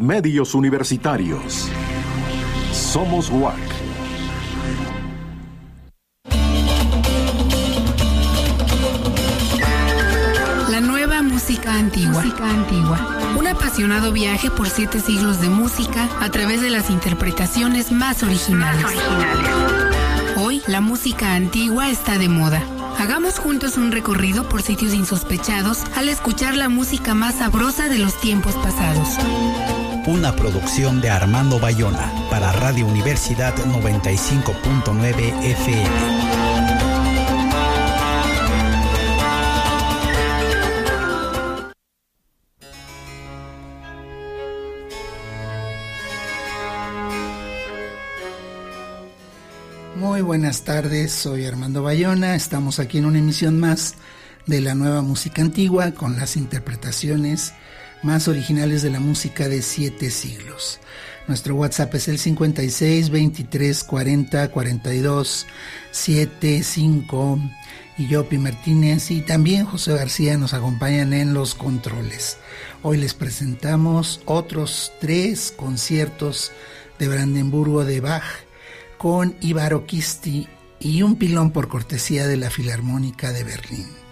Medios universitarios. Somos WAC. La nueva música antigua. música antigua. Un apasionado viaje por siete siglos de música a través de las interpretaciones más originales. Hoy la música antigua está de moda. Hagamos juntos un recorrido por sitios insospechados al escuchar la música más sabrosa de los tiempos pasados una producción de Armando Bayona para Radio Universidad 95.9 FM. Muy buenas tardes, soy Armando Bayona, estamos aquí en una emisión más de la nueva música antigua con las interpretaciones más originales de la música de siete siglos. Nuestro WhatsApp es el 56 23 40 42 75 y Yopi Martínez y también José García nos acompañan en los controles. Hoy les presentamos otros tres conciertos de Brandenburgo de Bach con Ibaro Kisti y un pilón por cortesía de la Filarmónica de Berlín.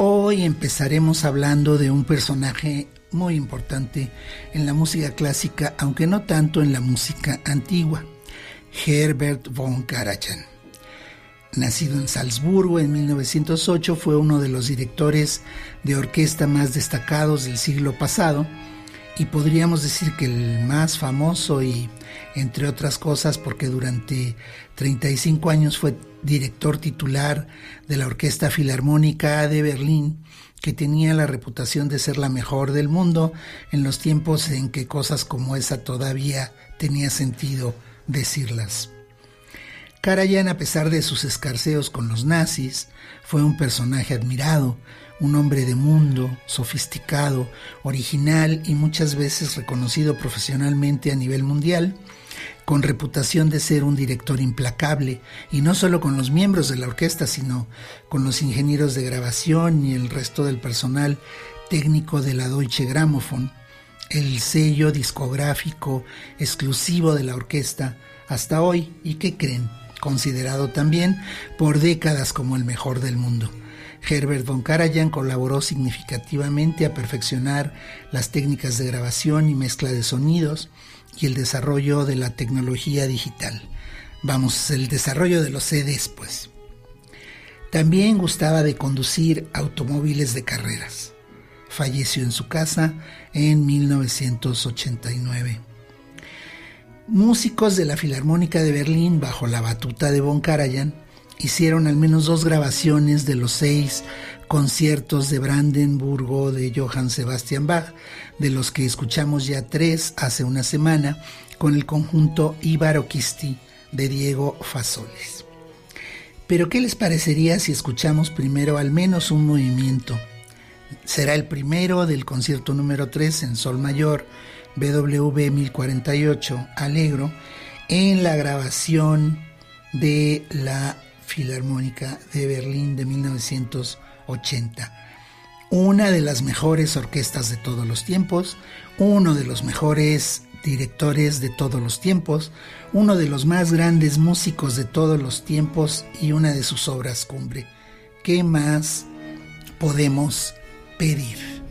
Hoy empezaremos hablando de un personaje muy importante en la música clásica, aunque no tanto en la música antigua, Herbert von Karajan. Nacido en Salzburgo en 1908, fue uno de los directores de orquesta más destacados del siglo pasado y podríamos decir que el más famoso y entre otras cosas porque durante 35 años fue director titular de la Orquesta Filarmónica de Berlín, que tenía la reputación de ser la mejor del mundo en los tiempos en que cosas como esa todavía tenía sentido decirlas. Karajan, a pesar de sus escarceos con los nazis, fue un personaje admirado, un hombre de mundo, sofisticado, original y muchas veces reconocido profesionalmente a nivel mundial, con reputación de ser un director implacable, y no solo con los miembros de la orquesta, sino con los ingenieros de grabación y el resto del personal técnico de la Deutsche Grammophon, el sello discográfico exclusivo de la orquesta hasta hoy, y que creen, considerado también por décadas como el mejor del mundo. Herbert von Karajan colaboró significativamente a perfeccionar las técnicas de grabación y mezcla de sonidos, y el desarrollo de la tecnología digital. Vamos, el desarrollo de los CDs, pues. También gustaba de conducir automóviles de carreras. Falleció en su casa en 1989. Músicos de la Filarmónica de Berlín, bajo la batuta de Von Karajan, hicieron al menos dos grabaciones de los seis conciertos de Brandenburgo de Johann Sebastian Bach, de los que escuchamos ya tres hace una semana con el conjunto Ibaroquisti de Diego Fasoles. Pero ¿qué les parecería si escuchamos primero al menos un movimiento? Será el primero del concierto número 3 en Sol Mayor, BWV 1048, Alegro, en la grabación de la Filarmónica de Berlín de 1980 una de las mejores orquestas de todos los tiempos, uno de los mejores directores de todos los tiempos, uno de los más grandes músicos de todos los tiempos y una de sus obras cumbre. ¿Qué más podemos pedir?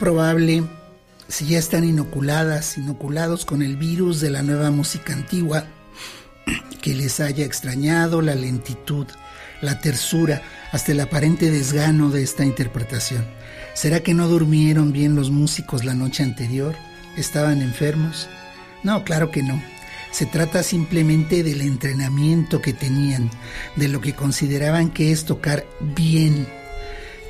Probable, si ya están inoculadas, inoculados con el virus de la nueva música antigua, que les haya extrañado la lentitud, la tersura, hasta el aparente desgano de esta interpretación. ¿Será que no durmieron bien los músicos la noche anterior? ¿Estaban enfermos? No, claro que no. Se trata simplemente del entrenamiento que tenían, de lo que consideraban que es tocar bien.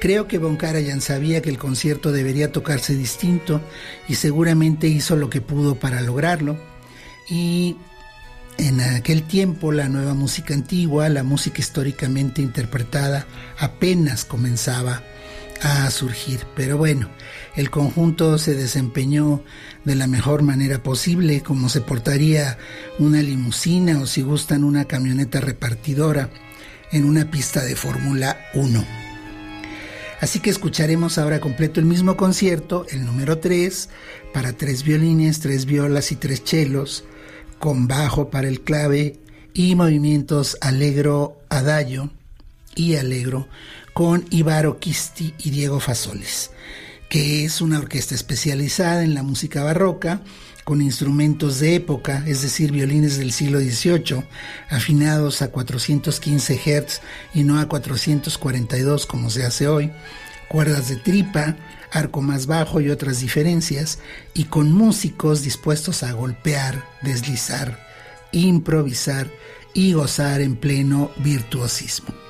Creo que Von Karajan sabía que el concierto debería tocarse distinto y seguramente hizo lo que pudo para lograrlo. Y en aquel tiempo la nueva música antigua, la música históricamente interpretada, apenas comenzaba a surgir. Pero bueno, el conjunto se desempeñó de la mejor manera posible, como se portaría una limusina o si gustan una camioneta repartidora en una pista de Fórmula 1. Así que escucharemos ahora completo el mismo concierto, el número 3, para tres violines, tres violas y tres chelos, con bajo para el clave y movimientos alegro adagio y alegro con Ibaro Kisti y Diego Fasoles, que es una orquesta especializada en la música barroca con instrumentos de época, es decir, violines del siglo XVIII, afinados a 415 Hz y no a 442 como se hace hoy, cuerdas de tripa, arco más bajo y otras diferencias, y con músicos dispuestos a golpear, deslizar, improvisar y gozar en pleno virtuosismo.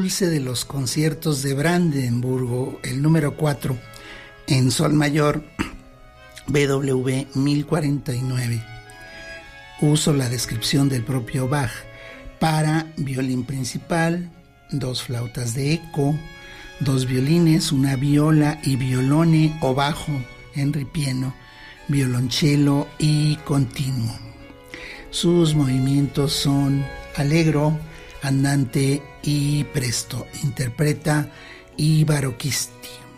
Dulce de los conciertos de Brandenburgo, el número 4, en Sol Mayor, BW 1049. Uso la descripción del propio Bach para violín principal, dos flautas de eco, dos violines, una viola y violone o bajo en ripieno, violonchelo y continuo. Sus movimientos son alegro, andante y presto. Interpreta Ibaro En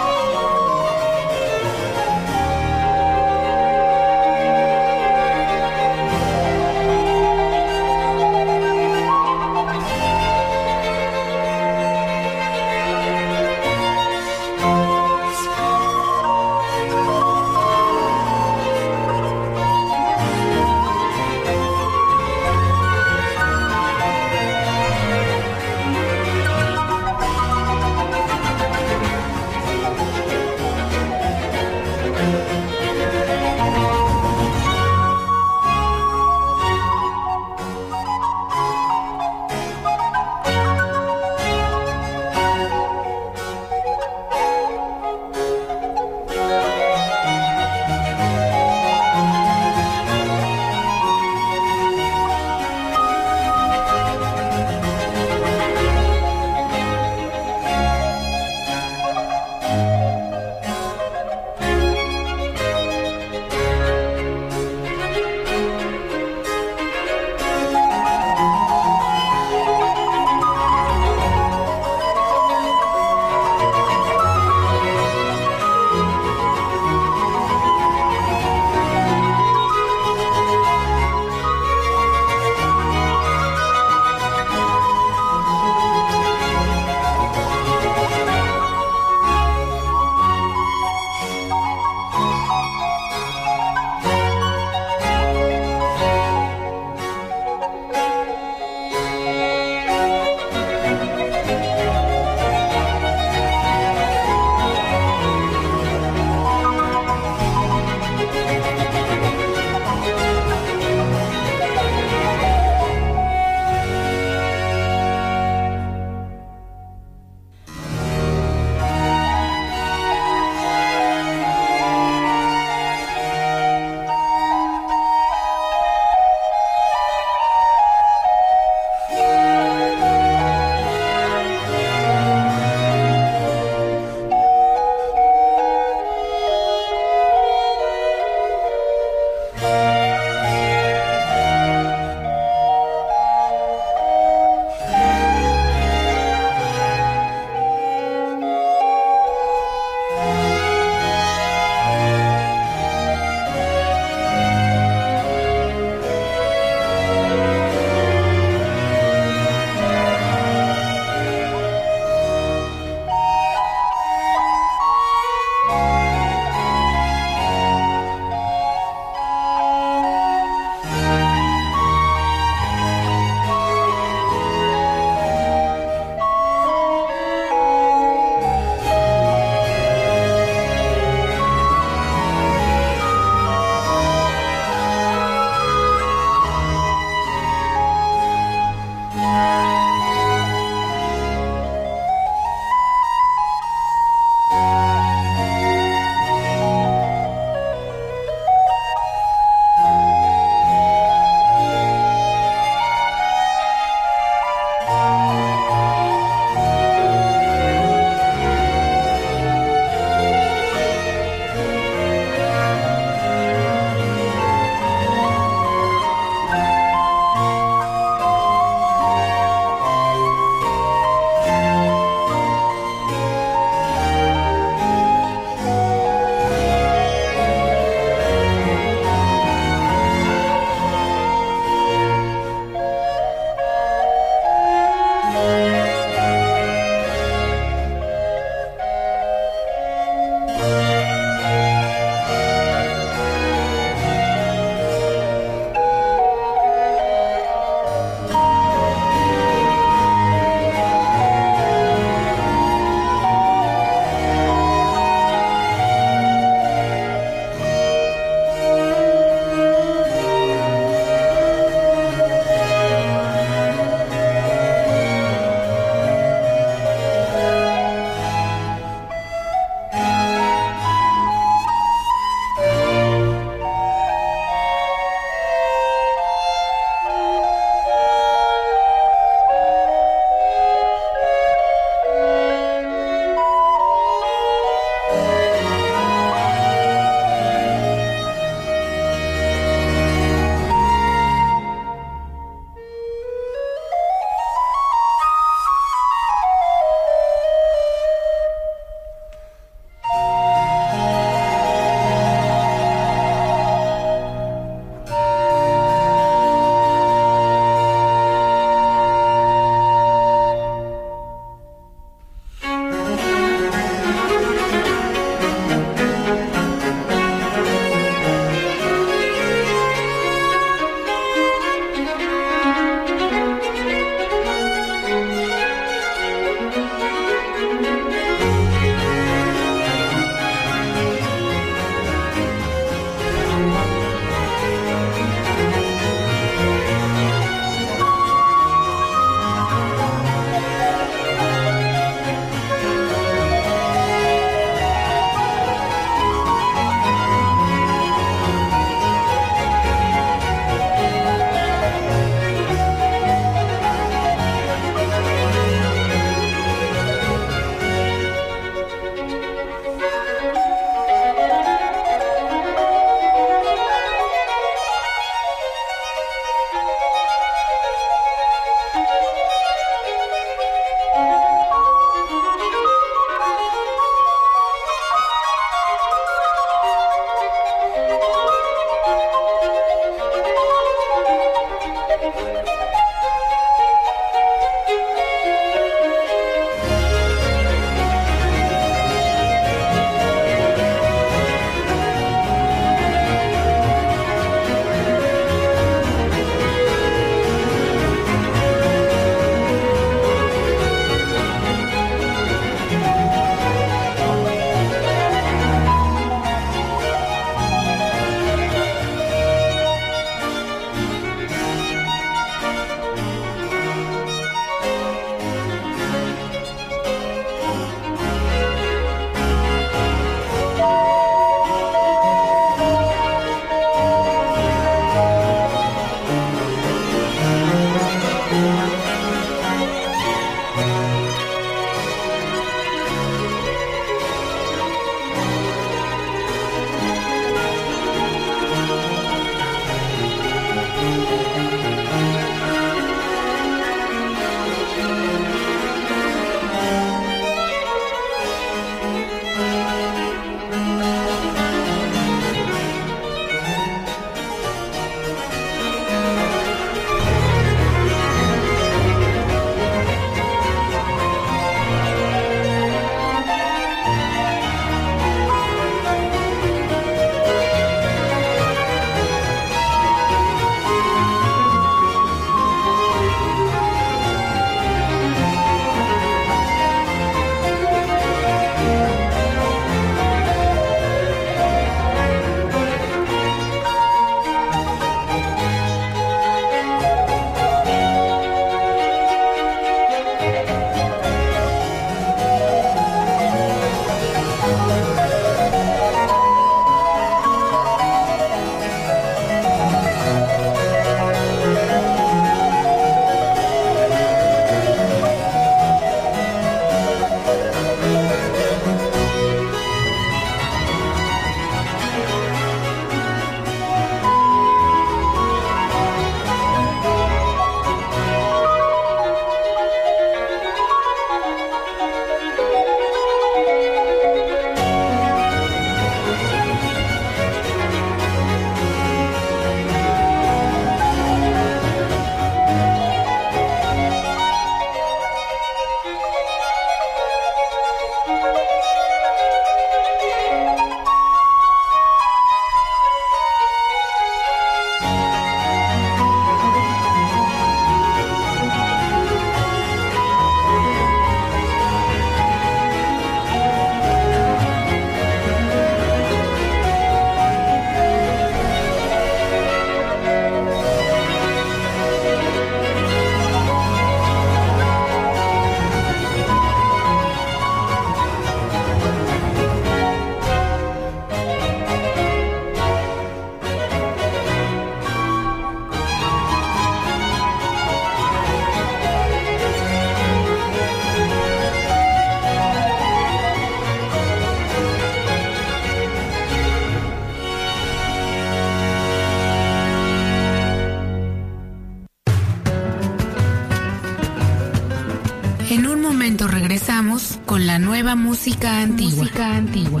nueva música antigua. Música antigua.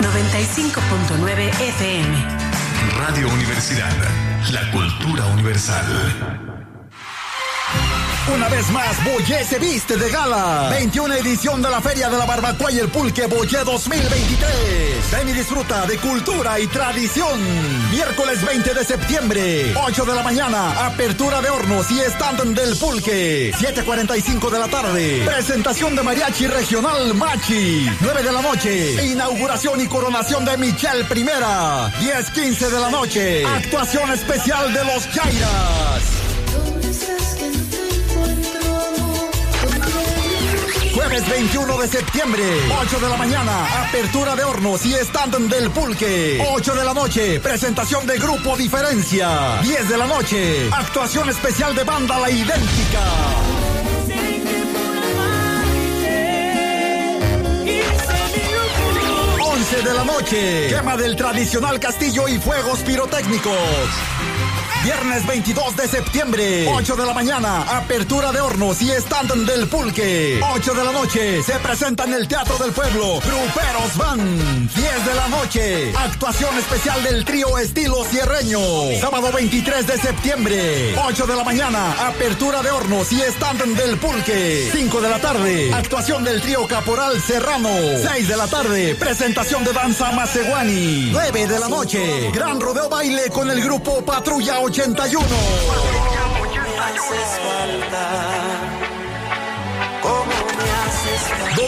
95.9 FM. Radio Universidad. La cultura universal. Una vez más, Boyé se viste de gala. 21 edición de la Feria de la Barbacoa y el Pulque Boyé 2023. Ven y disfruta de cultura y tradición. Miércoles 20 de septiembre, 8 de la mañana, apertura de hornos y stand del Pulque. 7.45 de la tarde, presentación de Mariachi Regional Machi. 9 de la noche, inauguración y coronación de Michelle Primera. 10.15 de la noche, actuación especial de los Jairas. Jueves 21 de septiembre, 8 de la mañana, apertura de hornos y stand del pulque. 8 de la noche, presentación de Grupo Diferencia. 10 de la noche, actuación especial de banda La Idéntica. 11 de la noche, quema del tradicional castillo y fuegos pirotécnicos. Viernes 22 de septiembre, 8 de la mañana, apertura de hornos y stand del pulque. 8 de la noche, se presenta en el Teatro del Pueblo, Gruperos Van. 10 de la noche, actuación especial del trío Estilo Cierreño. Sábado 23 de septiembre, 8 de la mañana, apertura de hornos y stand del pulque. 5 de la tarde, actuación del trío Caporal Serrano. 6 de la tarde, presentación de danza Maceguani. 9 de la noche, gran rodeo baile con el grupo Patrulla 81.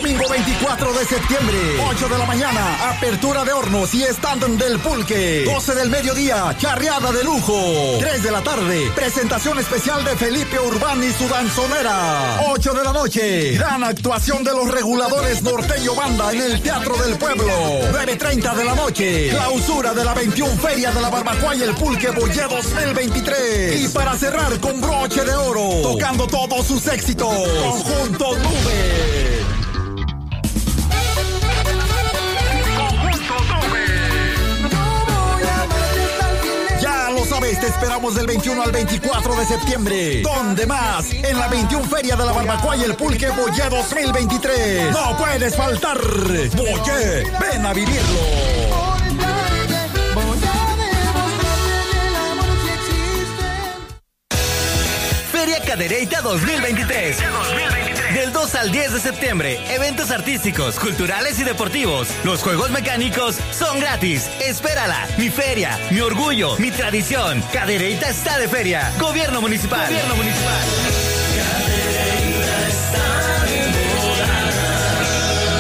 Domingo 24 de septiembre, 8 de la mañana, apertura de hornos y stand del pulque. 12 del mediodía, charreada de lujo. 3 de la tarde, presentación especial de Felipe Urbán y su danzonera. 8 de la noche, gran actuación de los reguladores norteño banda en el Teatro del Pueblo. 9.30 de la noche, clausura de la 21 Feria de la Barbacoa y el Pulque Boyé 2023. Y para cerrar con broche de oro, tocando todos sus éxitos, Conjunto Nube. Te esperamos del 21 al 24 de septiembre. ¿Dónde más? En la 21 Feria de la Barbacoa y el Pulque Boyé 2023. No puedes faltar. Boyé, ven a vivirlo. Feria Cadereita 2023. Del 2 al 10 de septiembre, eventos artísticos, culturales y deportivos. Los juegos mecánicos son gratis. Espérala. Mi feria, mi orgullo, mi tradición. Cadereita está de feria. Gobierno municipal. Gobierno municipal.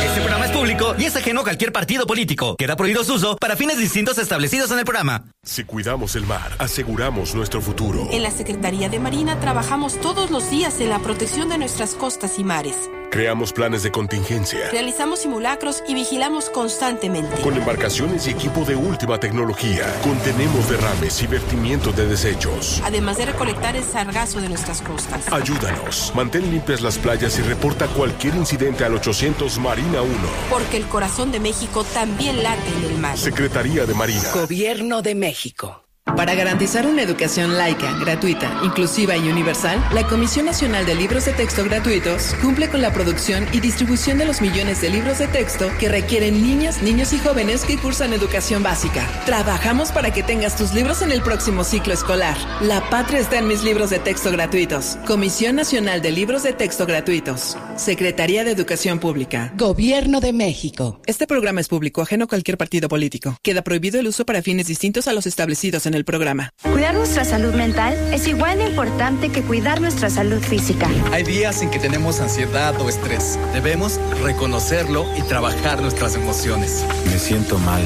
Este programa es público y es ajeno a cualquier partido político. Queda prohibido su uso para fines distintos establecidos en el programa. Si cuidamos el mar, aseguramos nuestro futuro. En la Secretaría de Marina trabajamos todos los días en la protección de nuestras costas y mares. Creamos planes de contingencia. Realizamos simulacros y vigilamos constantemente. Con embarcaciones y equipo de última tecnología, contenemos derrames y vertimientos de desechos. Además de recolectar el sargazo de nuestras costas. Ayúdanos. Mantén limpias las playas y reporta cualquier incidente al 800 Marina 1. Porque el corazón de México también late en el mar. Secretaría de Marina. Gobierno de México. México. Para garantizar una educación laica, gratuita, inclusiva y universal, la Comisión Nacional de Libros de Texto Gratuitos cumple con la producción y distribución de los millones de libros de texto que requieren niñas, niños y jóvenes que cursan educación básica. Trabajamos para que tengas tus libros en el próximo ciclo escolar. La patria está en mis libros de texto gratuitos. Comisión Nacional de Libros de Texto Gratuitos. Secretaría de Educación Pública. Gobierno de México. Este programa es público, ajeno a cualquier partido político. Queda prohibido el uso para fines distintos a los establecidos en el programa. Cuidar nuestra salud mental es igual de importante que cuidar nuestra salud física. Hay días en que tenemos ansiedad o estrés. Debemos reconocerlo y trabajar nuestras emociones. Me siento mal.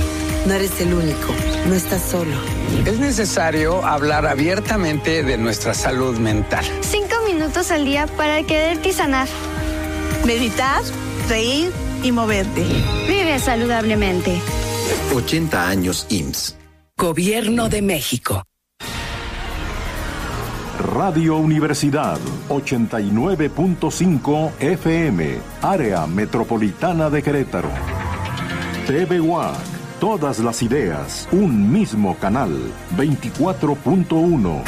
No eres el único, no estás solo. Es necesario hablar abiertamente de nuestra salud mental. Cinco minutos al día para quererte y sanar. Meditar, reír y moverte. Vive saludablemente. 80 años IMSS. Gobierno de México. Radio Universidad 89.5 FM, Área Metropolitana de Querétaro. TV WAC, todas las ideas, un mismo canal, 24.1.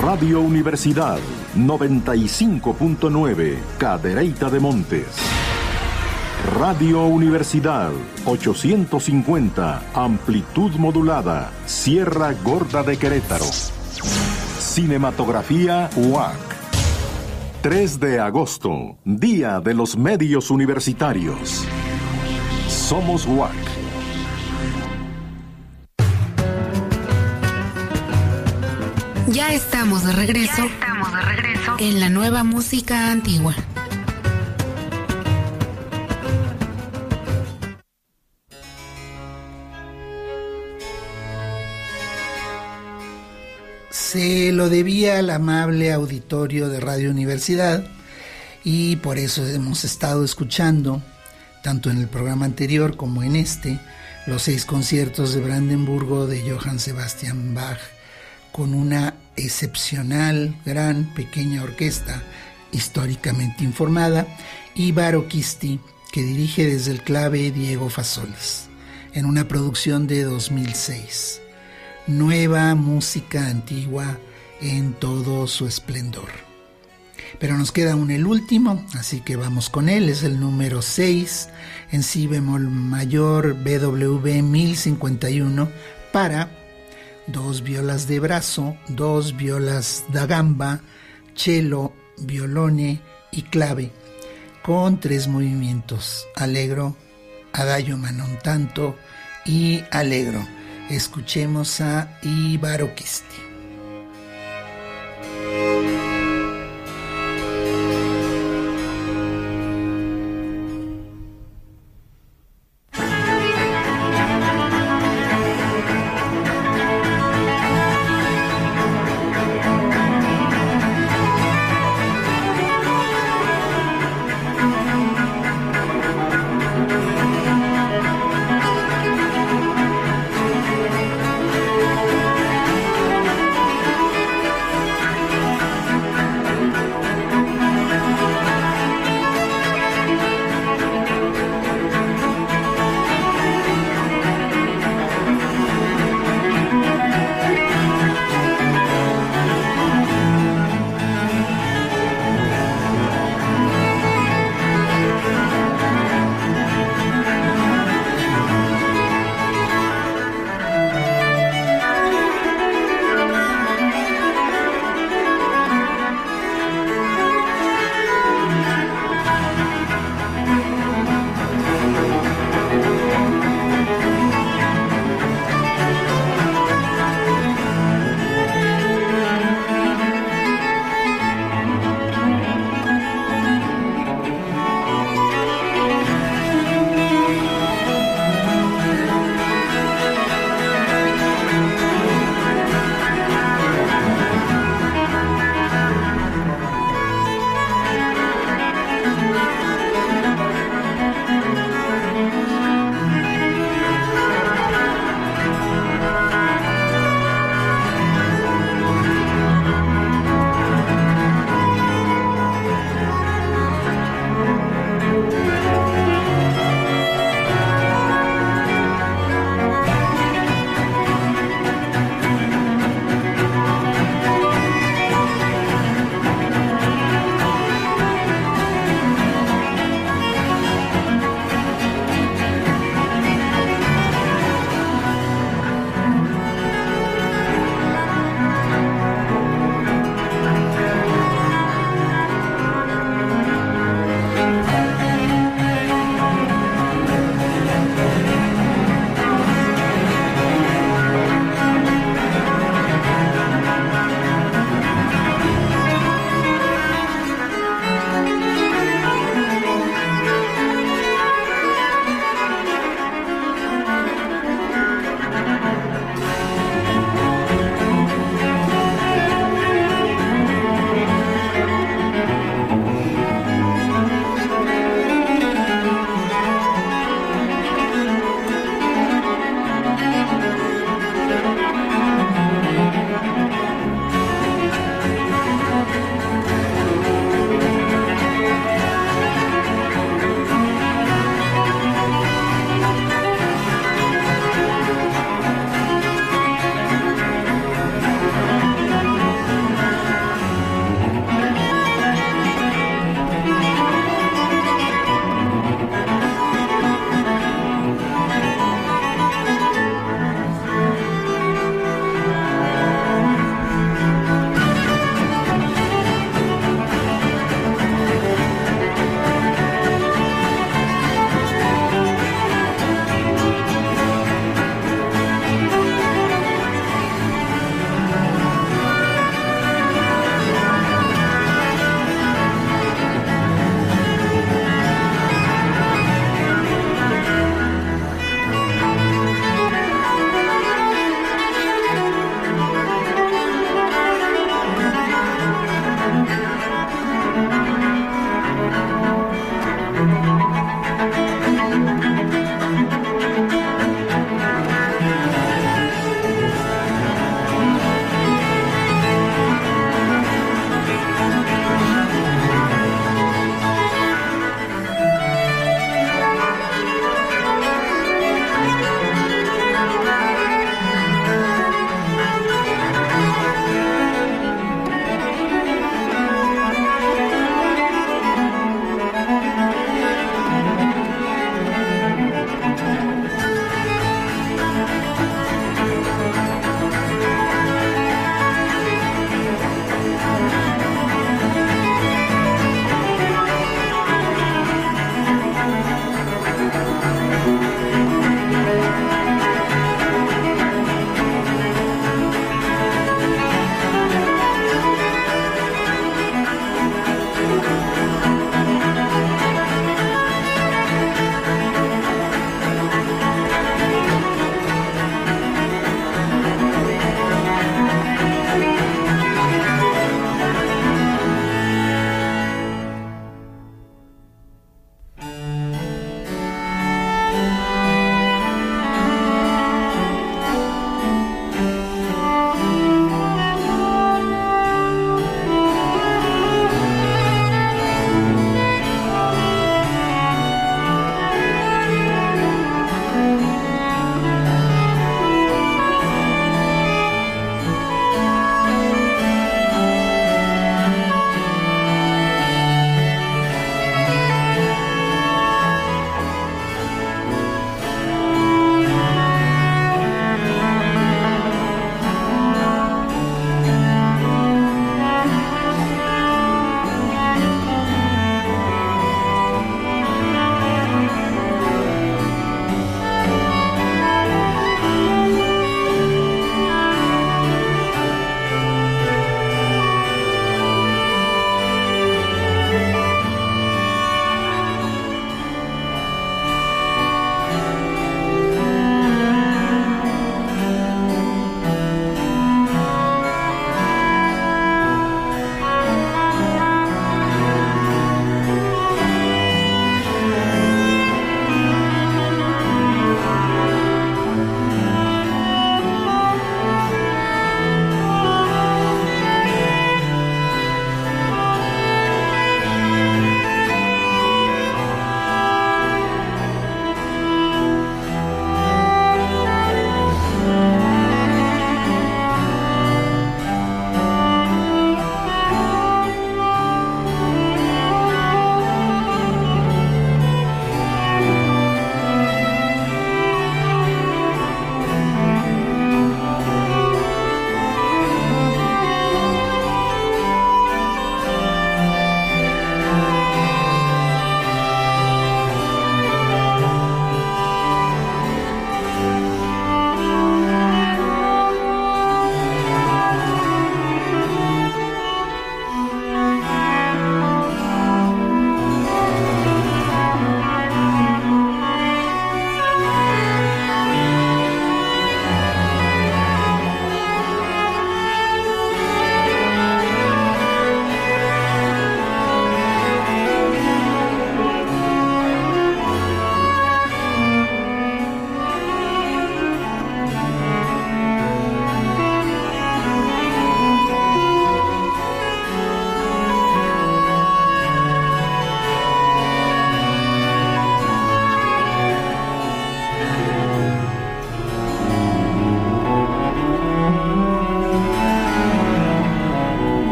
Radio Universidad 95.9, Cadereyta de Montes. Radio Universidad 850, amplitud modulada, Sierra Gorda de Querétaro. Cinematografía UAC. 3 de agosto, Día de los Medios Universitarios. Somos UAC. Ya estamos de regreso. estamos de regreso. En la nueva música antigua. Se lo debía al amable auditorio de Radio Universidad y por eso hemos estado escuchando, tanto en el programa anterior como en este, los seis conciertos de Brandenburgo de Johann Sebastian Bach con una excepcional, gran, pequeña orquesta históricamente informada y Baroquisti que dirige desde el clave Diego Fasolis en una producción de 2006 nueva música antigua en todo su esplendor. Pero nos queda aún el último, así que vamos con él, es el número 6 en si bemol mayor BWV 1051 para dos violas de brazo, dos violas da gamba, cello, violone y clave, con tres movimientos, alegro, adagio manon tanto y alegro. Escuchemos a Ibaroquisti.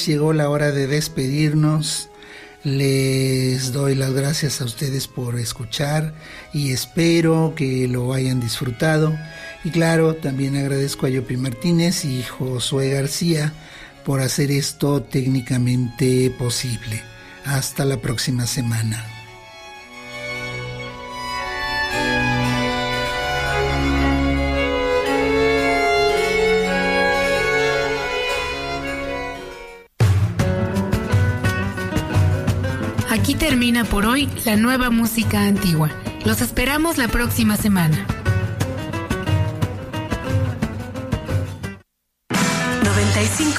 Pues llegó la hora de despedirnos. Les doy las gracias a ustedes por escuchar y espero que lo hayan disfrutado. Y claro, también agradezco a Yopi Martínez y Josué García por hacer esto técnicamente posible. Hasta la próxima semana. Termina por hoy la nueva música antigua. Los esperamos la próxima semana. 95